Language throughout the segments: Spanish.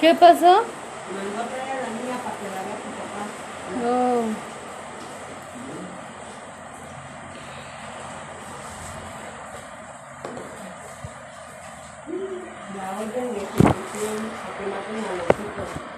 ¿Qué pasó? Mandó a traer a la niña para que la vea su papá. No. La orden de ejecución a que maten a los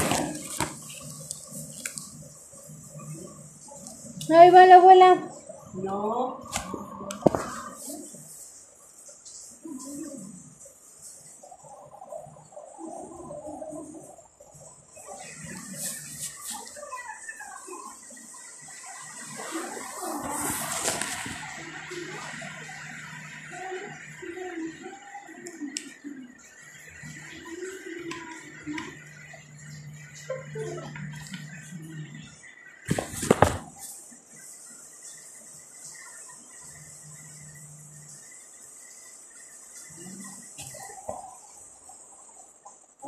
Ahí va la abuela. No.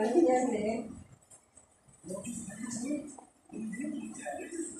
नहीं है